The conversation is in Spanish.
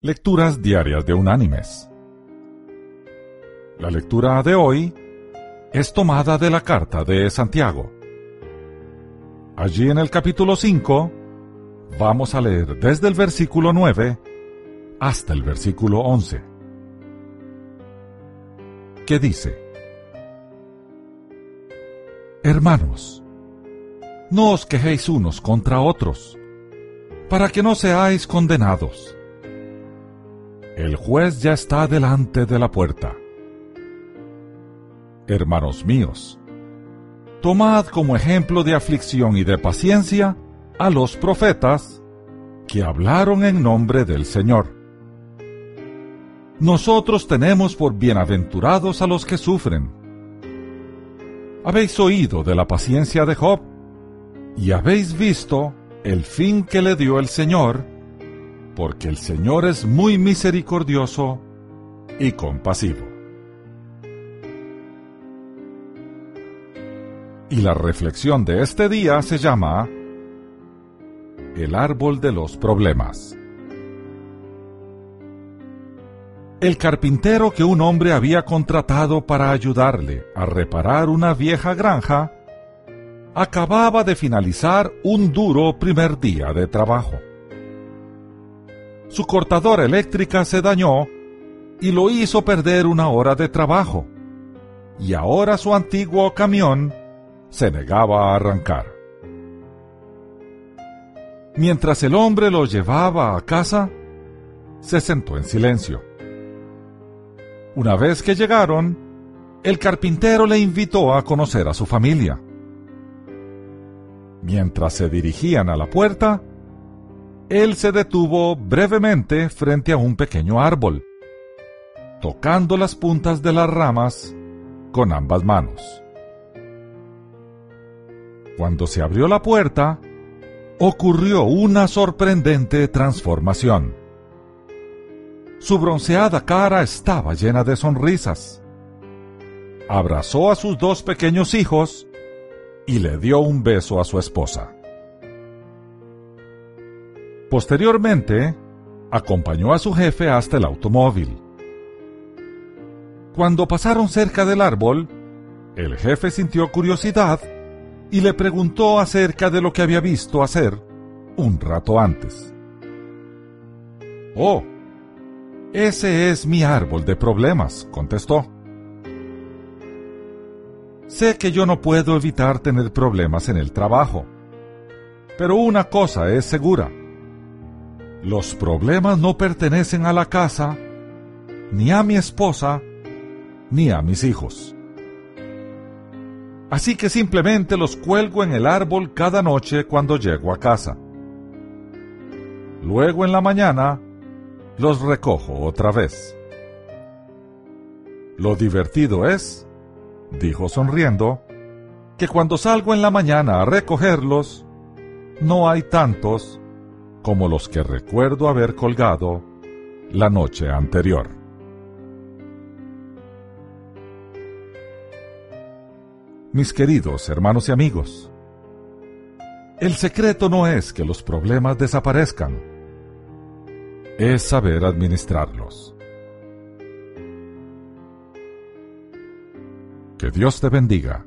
Lecturas Diarias de Unánimes. La lectura de hoy es tomada de la carta de Santiago. Allí en el capítulo 5 vamos a leer desde el versículo 9 hasta el versículo 11. ¿Qué dice? Hermanos, no os quejéis unos contra otros, para que no seáis condenados el juez ya está delante de la puerta. Hermanos míos, tomad como ejemplo de aflicción y de paciencia a los profetas que hablaron en nombre del Señor. Nosotros tenemos por bienaventurados a los que sufren. Habéis oído de la paciencia de Job y habéis visto el fin que le dio el Señor porque el Señor es muy misericordioso y compasivo. Y la reflexión de este día se llama El árbol de los problemas. El carpintero que un hombre había contratado para ayudarle a reparar una vieja granja, acababa de finalizar un duro primer día de trabajo su cortadora eléctrica se dañó y lo hizo perder una hora de trabajo, y ahora su antiguo camión se negaba a arrancar. Mientras el hombre lo llevaba a casa, se sentó en silencio. Una vez que llegaron, el carpintero le invitó a conocer a su familia. Mientras se dirigían a la puerta, él se detuvo brevemente frente a un pequeño árbol, tocando las puntas de las ramas con ambas manos. Cuando se abrió la puerta, ocurrió una sorprendente transformación. Su bronceada cara estaba llena de sonrisas. Abrazó a sus dos pequeños hijos y le dio un beso a su esposa. Posteriormente, acompañó a su jefe hasta el automóvil. Cuando pasaron cerca del árbol, el jefe sintió curiosidad y le preguntó acerca de lo que había visto hacer un rato antes. Oh, ese es mi árbol de problemas, contestó. Sé que yo no puedo evitar tener problemas en el trabajo, pero una cosa es segura. Los problemas no pertenecen a la casa, ni a mi esposa, ni a mis hijos. Así que simplemente los cuelgo en el árbol cada noche cuando llego a casa. Luego en la mañana los recojo otra vez. Lo divertido es, dijo sonriendo, que cuando salgo en la mañana a recogerlos, no hay tantos como los que recuerdo haber colgado la noche anterior. Mis queridos hermanos y amigos, el secreto no es que los problemas desaparezcan, es saber administrarlos. Que Dios te bendiga.